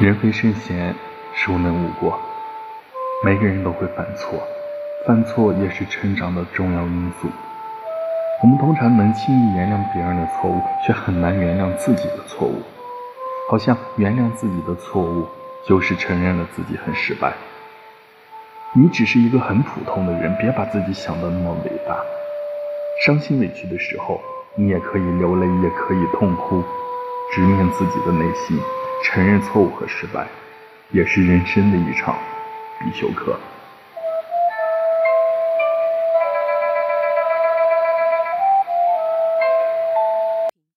人非圣贤，孰能无过？每个人都会犯错，犯错也是成长的重要因素。我们通常能轻易原谅别人的错误，却很难原谅自己的错误。好像原谅自己的错误，就是承认了自己很失败。你只是一个很普通的人，别把自己想得那么伟大。伤心委屈的时候，你也可以流泪，也可以痛哭，直面自己的内心，承认错误和失败，也是人生的一场必修课。